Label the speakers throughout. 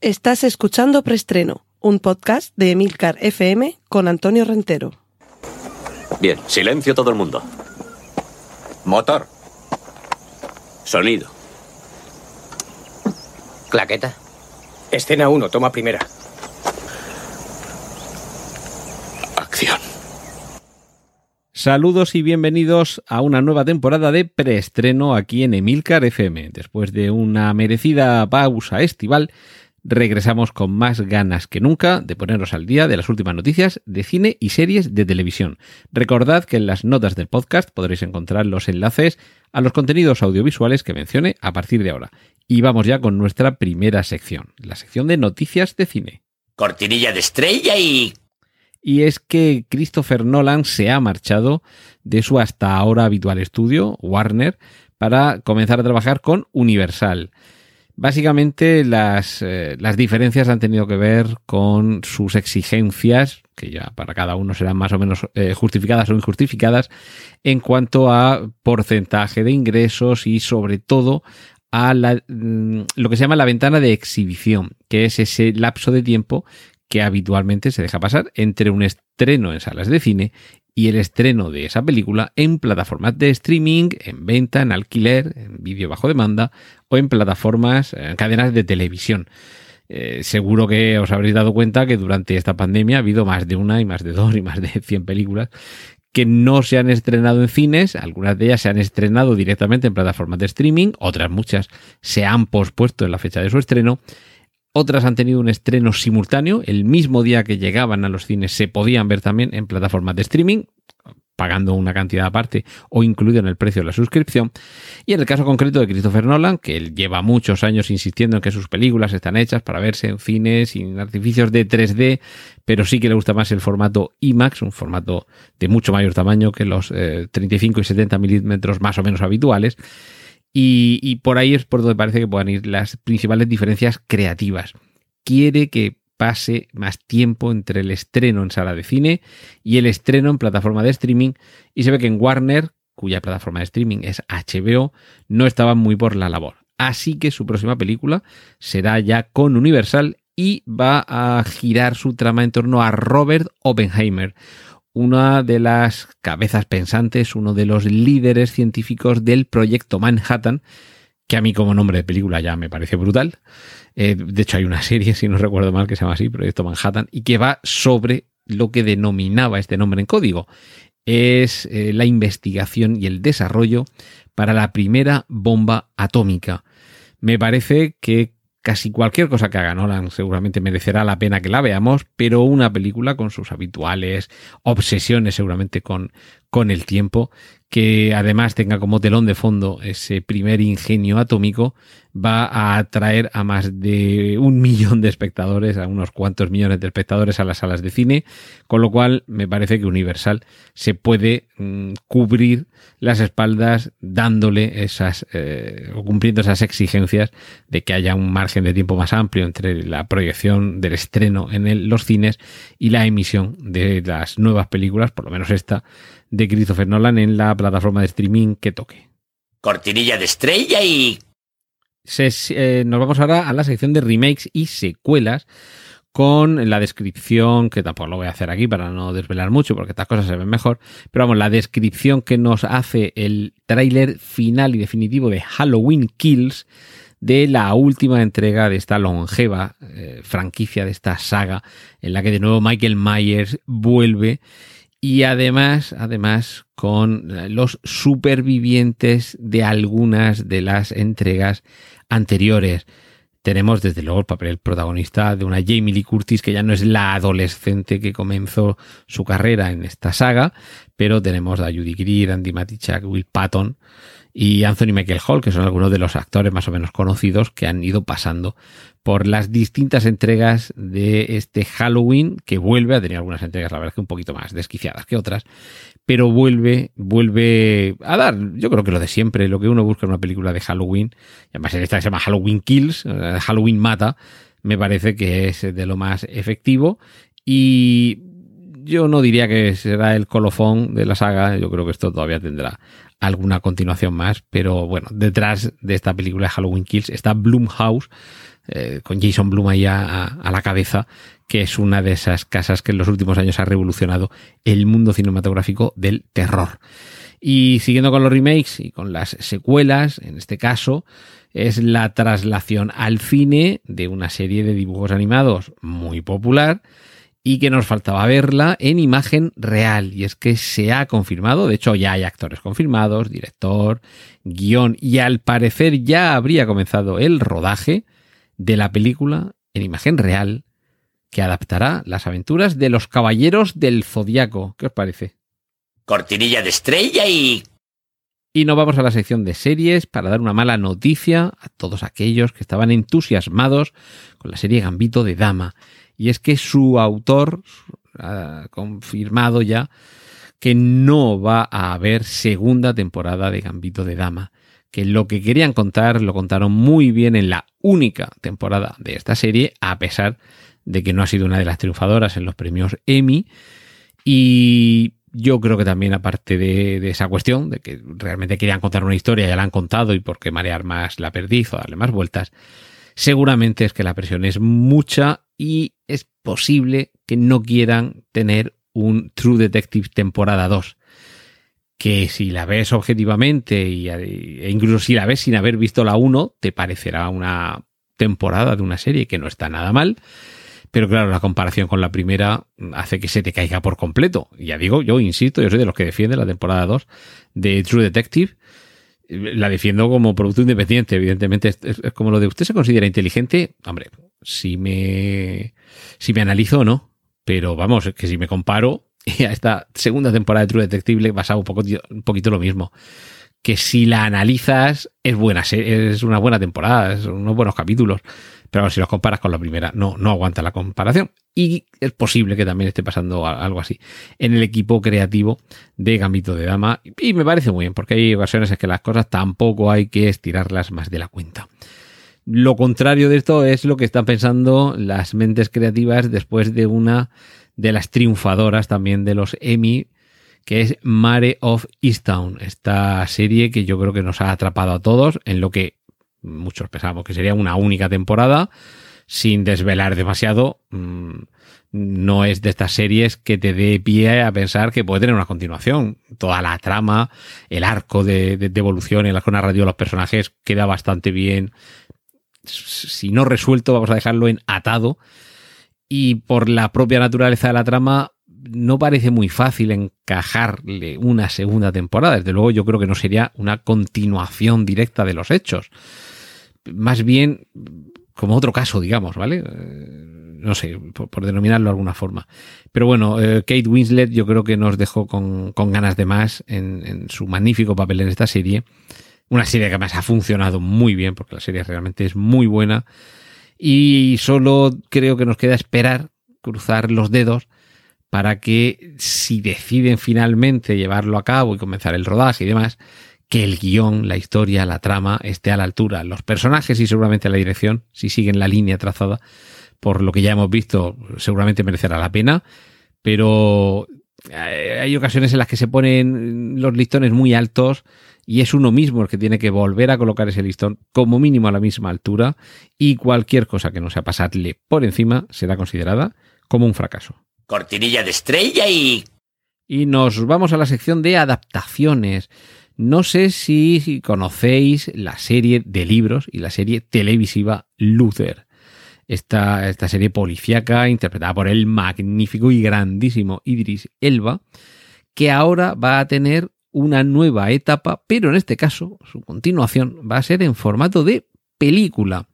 Speaker 1: Estás escuchando Preestreno, un podcast de Emilcar FM con Antonio Rentero.
Speaker 2: Bien, silencio todo el mundo.
Speaker 3: Motor.
Speaker 2: Sonido.
Speaker 4: Claqueta.
Speaker 5: Escena 1, toma primera.
Speaker 2: Acción.
Speaker 6: Saludos y bienvenidos a una nueva temporada de preestreno aquí en Emilcar FM. Después de una merecida pausa estival, regresamos con más ganas que nunca de ponernos al día de las últimas noticias de cine y series de televisión. Recordad que en las notas del podcast podréis encontrar los enlaces a los contenidos audiovisuales que mencione a partir de ahora. Y vamos ya con nuestra primera sección, la sección de noticias de cine.
Speaker 4: Cortinilla de estrella y...
Speaker 6: Y es que Christopher Nolan se ha marchado de su hasta ahora habitual estudio, Warner, para comenzar a trabajar con Universal. Básicamente las, eh, las, diferencias han tenido que ver con sus exigencias, que ya para cada uno serán más o menos eh, justificadas o injustificadas, en cuanto a porcentaje de ingresos y sobre todo a la, mm, lo que se llama la ventana de exhibición, que es ese lapso de tiempo que habitualmente se deja pasar entre un estreno en salas de cine y el estreno de esa película en plataformas de streaming, en venta, en alquiler, en vídeo bajo demanda o en plataformas, en cadenas de televisión. Eh, seguro que os habréis dado cuenta que durante esta pandemia ha habido más de una y más de dos y más de 100 películas que no se han estrenado en cines, algunas de ellas se han estrenado directamente en plataformas de streaming, otras muchas se han pospuesto en la fecha de su estreno. Otras han tenido un estreno simultáneo, el mismo día que llegaban a los cines se podían ver también en plataformas de streaming, pagando una cantidad aparte o incluido en el precio de la suscripción. Y en el caso concreto de Christopher Nolan, que él lleva muchos años insistiendo en que sus películas están hechas para verse en cines sin artificios de 3D, pero sí que le gusta más el formato IMAX, un formato de mucho mayor tamaño que los 35 eh, y 70 milímetros más o menos habituales. Y, por ahí es por donde parece que puedan ir las principales diferencias creativas. Quiere que pase más tiempo entre el estreno en sala de cine y el estreno en plataforma de streaming. Y se ve que en Warner, cuya plataforma de streaming es HBO, no estaba muy por la labor. Así que su próxima película será ya con Universal y va a girar su trama en torno a Robert Oppenheimer, una de las cabezas pensantes, uno de los líderes científicos del proyecto Manhattan, que a mí como nombre de película ya me parece brutal. Eh, de hecho hay una serie, si no recuerdo mal, que se llama así, Proyecto Manhattan, y que va sobre lo que denominaba este nombre en código. Es eh, la investigación y el desarrollo para la primera bomba atómica. Me parece que Casi cualquier cosa que haga Nolan seguramente merecerá la pena que la veamos, pero una película con sus habituales obsesiones seguramente con, con el tiempo, que además tenga como telón de fondo ese primer ingenio atómico, va a atraer a más de un millón de espectadores, a unos cuantos millones de espectadores a las salas de cine, con lo cual me parece que Universal se puede mm, cubrir las espaldas dándole esas eh, cumpliendo esas exigencias de que haya un margen de tiempo más amplio entre la proyección del estreno en los cines y la emisión de las nuevas películas, por lo menos esta, de Christopher Nolan en la plataforma de streaming que toque.
Speaker 4: Cortinilla de estrella y...
Speaker 6: Eh, nos vamos ahora a la sección de remakes y secuelas con la descripción, que tampoco lo voy a hacer aquí para no desvelar mucho porque estas cosas se ven mejor, pero vamos, la descripción que nos hace el tráiler final y definitivo de Halloween Kills de la última entrega de esta longeva eh, franquicia, de esta saga, en la que de nuevo Michael Myers vuelve y además, además, con los supervivientes de algunas de las entregas anteriores. Tenemos desde luego el papel protagonista de una Jamie Lee Curtis que ya no es la adolescente que comenzó su carrera en esta saga, pero tenemos a Judy Greer, Andy Matichak, Will Patton, y Anthony Michael Hall, que son algunos de los actores más o menos conocidos que han ido pasando por las distintas entregas de este Halloween, que vuelve a tener algunas entregas, la verdad que un poquito más desquiciadas que otras, pero vuelve, vuelve a dar, yo creo que lo de siempre, lo que uno busca en una película de Halloween, y además en esta que se llama Halloween Kills, eh, Halloween Mata, me parece que es de lo más efectivo y yo no diría que será el colofón de la saga, yo creo que esto todavía tendrá alguna continuación más, pero bueno, detrás de esta película de Halloween Kills está Bloomhouse, eh, con Jason Blum ahí a, la cabeza, que es una de esas casas que en los últimos años ha revolucionado el mundo cinematográfico del terror. Y siguiendo con los remakes y con las secuelas, en este caso, es la traslación al cine de una serie de dibujos animados muy popular y que nos faltaba verla en imagen real. Y es que se ha confirmado, de hecho ya hay actores confirmados, director, guion, y al parecer ya habría comenzado el rodaje de la película en imagen real que adaptará las aventuras de los caballeros del zodiaco. ¿Qué os parece?
Speaker 4: Cortinilla de estrella y...
Speaker 6: Y nos vamos a la sección de series para dar una mala noticia a todos aquellos que estaban entusiasmados con la serie Gambito de Dama. Y es que su autor ha confirmado ya que no va a haber segunda temporada de Gambito de Dama. Que lo que querían contar lo contaron muy bien en la única temporada de esta serie, a pesar de que no ha sido una de las triunfadoras en los premios Emmy. Y yo creo que también, aparte de, esa cuestión, de que realmente querían contar una historia, ya la han contado y por qué marear más la perdiz o darle más vueltas, seguramente es que la presión es mucha y es posible que no quieran tener un True Detective temporada 2. Que si la ves objetivamente e incluso si la ves sin haber visto la 1, te parecerá una temporada de una serie que no está nada mal pero claro, la comparación con la primera hace que se te caiga por completo. Ya digo, yo insisto, yo soy de los que defiende la temporada 2 de True Detective. La defiendo como producto independiente, evidentemente. Es, como lo de usted se considera inteligente. Hombre, si me, si me analizo o no. Pero vamos, que si me comparo, a esta segunda temporada de True Detective le pasa un, poco, un poquito lo mismo. Que si la analizas, es buena, es una buena temporada, son unos buenos capítulos pero si los comparas con la primera, no, no aguanta la comparación. Y es posible que también esté pasando algo así en el equipo creativo de Gambito de Dama. Y me parece muy bien, porque hay ocasiones en que las cosas tampoco hay que estirarlas más de la cuenta. Lo contrario de esto es lo que están pensando las mentes creativas después de una de las triunfadoras también de los Emmy, que es Mare of Easttown, esta serie que yo creo que nos ha atrapado a todos en lo que muchos pensábamos que sería una única temporada, sin desvelar demasiado. Mm, no es de estas series que te dé pie a pensar que puede tener una continuación. Toda la trama, el arco de, evolución, el arco narrativo de los personajes queda bastante bien. Si no resuelto, vamos a dejarlo en atado. Y por la propia naturaleza de la trama, no parece muy fácil encajarle una segunda temporada. Desde luego, yo creo que no sería una continuación directa de los hechos más bien como otro caso, digamos, ¿vale? Eh, no sé, por, denominarlo de alguna forma. Pero bueno, eh, Kate Winslet yo creo que nos dejó con, ganas de más en, su magnífico papel en esta serie. Una serie que además ha funcionado muy bien, porque la serie realmente es muy buena. Y solo creo que nos queda esperar, cruzar los dedos, para que si deciden finalmente llevarlo a cabo y comenzar el rodaje y demás, que el guion, la historia, la trama esté a la altura. Los personajes y seguramente la dirección, si siguen la línea trazada, por lo que ya hemos visto, seguramente merecerá la pena. Pero hay ocasiones en las que se ponen los listones muy altos y es uno mismo el que tiene que volver a colocar ese listón como mínimo a la misma altura y cualquier cosa que no sea pasarle por encima será considerada como un fracaso.
Speaker 4: Cortinilla de estrella y...
Speaker 6: Y nos vamos a la sección de adaptaciones. No sé si conocéis la serie de libros y la serie televisiva Luther. Esta, esta serie policíaca interpretada por el magnífico y grandísimo Idris Elba, que ahora va a tener una nueva etapa, pero en este caso su continuación va a ser en formato de película.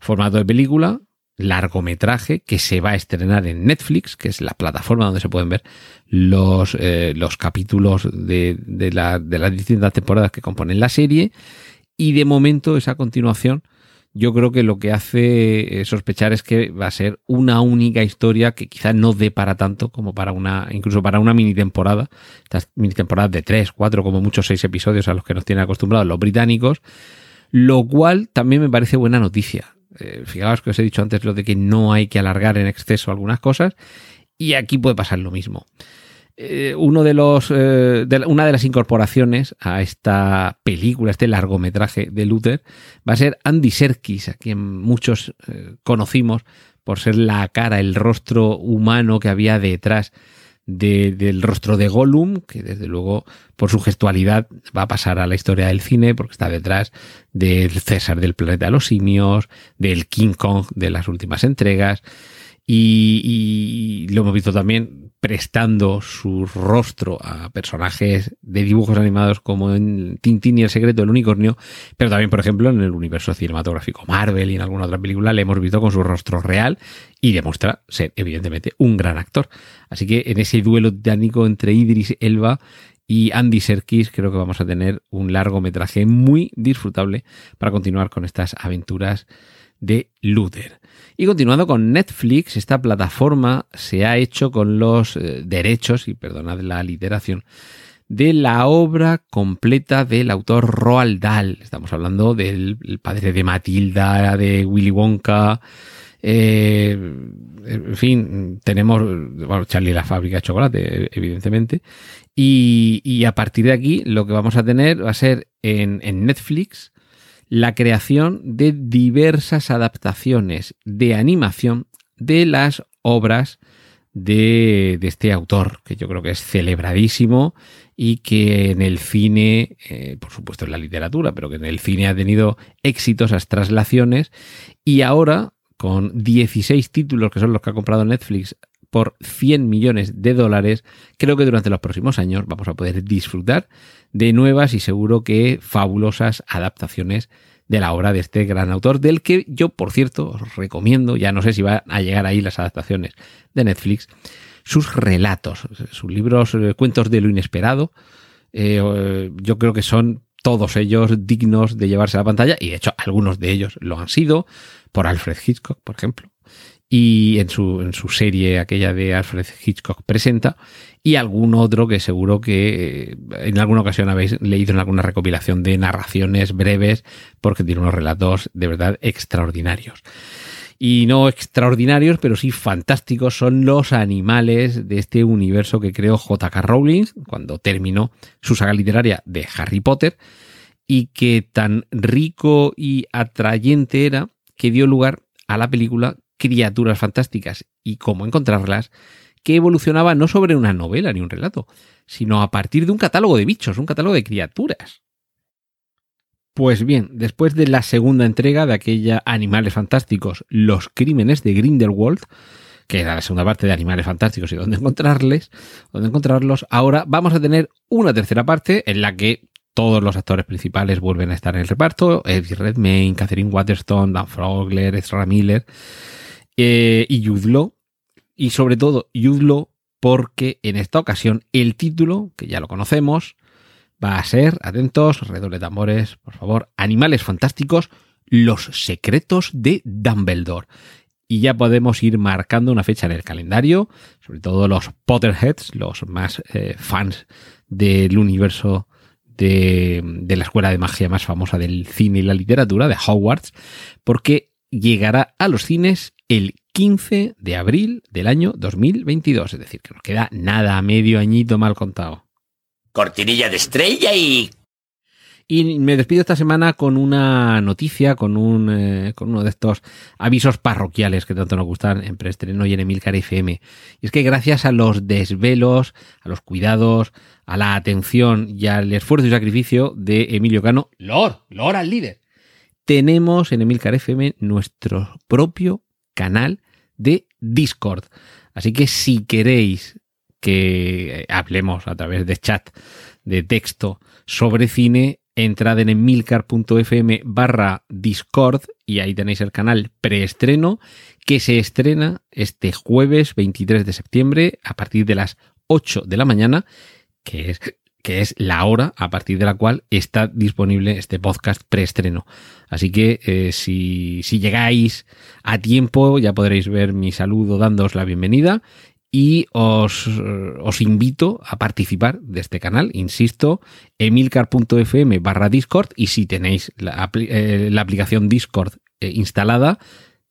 Speaker 6: Formato de película largometraje que se va a estrenar en Netflix, que es la plataforma donde se pueden ver los, eh, los capítulos de, de, la, de, las distintas temporadas que componen la serie. Y de momento esa continuación yo creo que lo que hace eh, sospechar es que va a ser una única historia que quizás no dé para tanto como para una, incluso para una mini temporada, estas mini temporadas de tres, cuatro, como muchos seis episodios a los que nos tienen acostumbrados los británicos, lo cual también me parece buena noticia eh, fijaos que os he dicho antes lo de que no hay que alargar en exceso algunas cosas y aquí puede pasar lo mismo. Eh, uno de los, eh, de, una de las incorporaciones a esta película, este largometraje de Luther, va a ser Andy Serkis, a quien muchos eh, conocimos por ser la cara, el rostro humano que había detrás de, del rostro de Gollum, que desde luego por su gestualidad va a pasar a la historia del cine, porque está detrás del César del planeta de los simios, del King Kong de las últimas entregas, y lo hemos visto también prestando su rostro a personajes de dibujos animados como en Tintín y el secreto del unicornio, pero también, por ejemplo, en el universo cinematográfico Marvel y en alguna otra película le hemos visto con su rostro real y demuestra ser, evidentemente, un gran actor. Así que en ese duelo titánico entre Idris Elba y Andy Serkis creo que vamos a tener un largometraje muy disfrutable para continuar con estas aventuras de Luther. Y continuando con Netflix, esta plataforma se ha hecho con los eh, derechos, y perdonad la literación, de la obra completa del autor Roald Dahl. Estamos hablando del padre de Matilda, de Willy Wonka. Eh, en fin, tenemos bueno, Charlie la fábrica de chocolate, evidentemente. Y, a partir de aquí, lo que vamos a tener va a ser en Netflix la creación de diversas adaptaciones de animación de las obras de, este autor, que yo creo que es celebradísimo y que en el cine, eh, por supuesto en la literatura, pero que en el cine ha tenido exitosas traslaciones. Y ahora con 16 títulos que son los que ha comprado Netflix por 100 millones de dólares, creo que durante los próximos años vamos a poder disfrutar de nuevas y seguro que fabulosas adaptaciones de la obra de este gran autor, del que yo, por cierto, os recomiendo, ya no sé si van a llegar ahí las adaptaciones de Netflix, sus relatos, sus libros, eh, cuentos de lo inesperado, eh, yo creo que son todos ellos dignos de llevarse a la pantalla, y de hecho algunos de ellos lo han sido, por Alfred Hitchcock, por ejemplo y en su, en su serie aquella de Alfred Hitchcock presenta y algún otro que seguro que eh, en alguna ocasión habéis leído en alguna recopilación de narraciones breves porque tiene unos relatos de verdad extraordinarios. Y no extraordinarios, pero sí fantásticos son los animales de este universo que creó J.K. Rowling cuando terminó su saga literaria de Harry Potter y que tan rico y atrayente era que dio lugar a la película criaturas fantásticas y cómo encontrarlas, que evolucionaba no sobre una novela ni un relato, sino a partir de un catálogo de bichos, un catálogo de criaturas. Pues bien, después de la segunda entrega de aquella Animales Fantásticos, Los Crímenes de Grindelwald, que era la segunda parte de Animales Fantásticos y dónde encontrarles, dónde encontrarlos, ahora vamos a tener una tercera parte en la que todos los actores principales vuelven a estar en el reparto, Eddie Redmayne, Catherine Waterstone, Dan Frogler, Ezra Miller, eh, y Yudlo. Y sobre todo Yudlo porque en esta ocasión el título, que ya lo conocemos, va a ser, atentos, redoble de tambores, por favor, Animales Fantásticos, los secretos de Dumbledore. Y ya podemos ir marcando una fecha en el calendario, sobre todo los Potterheads, los más eh, fans del universo de, de, la escuela de magia más famosa del cine y la literatura, de Hogwarts, porque llegará a los cines el 15 de abril del año 2022. Es decir, que nos queda nada, medio añito mal contado.
Speaker 4: Cortinilla de estrella y...
Speaker 6: Y me despido esta semana con una noticia, con, un, eh, con uno de estos avisos parroquiales que tanto nos gustan en preestreno y en Emilcar FM. Y es que gracias a los desvelos, a los cuidados, a la atención y al esfuerzo y sacrificio de Emilio Cano, Lord, Lord al líder, tenemos en Emilcar FM nuestro propio canal de Discord. Así que si queréis que hablemos a través de chat, de texto sobre cine, entrad en emilcar.fm barra Discord y ahí tenéis el canal preestreno que se estrena este jueves 23 de septiembre a partir de las 8 de la mañana, que es que es la hora a partir de la cual está disponible este podcast preestreno. Así que eh, si, si, llegáis a tiempo ya podréis ver mi saludo dándoos la bienvenida y os, os invito a participar de este canal, insisto, emilcar.fm barra Discord y si tenéis la, eh, aplicación Discord eh, instalada,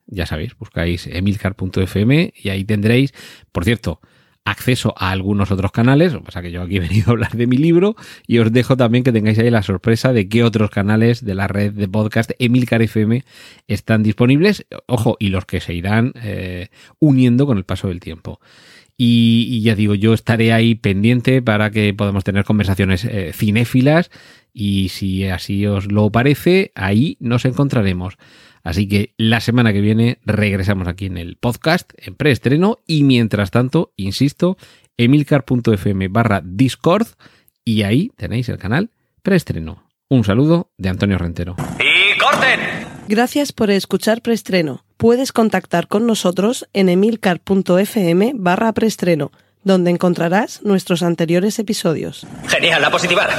Speaker 6: ya sabéis, buscáis emilcar.fm y ahí tendréis, por cierto, acceso a algunos otros canales. O sea que yo aquí he venido a hablar de mi libro y os dejo también que tengáis ahí la sorpresa de qué otros canales de la red de podcast Emilcar FM están disponibles. Ojo, y los que se irán eh, uniendo con el paso del tiempo. Y, y, ya digo, yo estaré ahí pendiente para que podamos tener conversaciones eh, cinéfilas y si así os lo parece, ahí nos encontraremos. Así que la semana que viene regresamos aquí en el podcast, en preestreno, y mientras tanto, insisto, emilcar.fm barra Discord, y ahí tenéis el canal preestreno. Un saludo de Antonio Rentero.
Speaker 4: ¡Y corten!
Speaker 1: Gracias por escuchar preestreno. Puedes contactar con nosotros en emilcar.fm barra preestreno, donde encontrarás nuestros anteriores episodios.
Speaker 4: Genial, la positivar.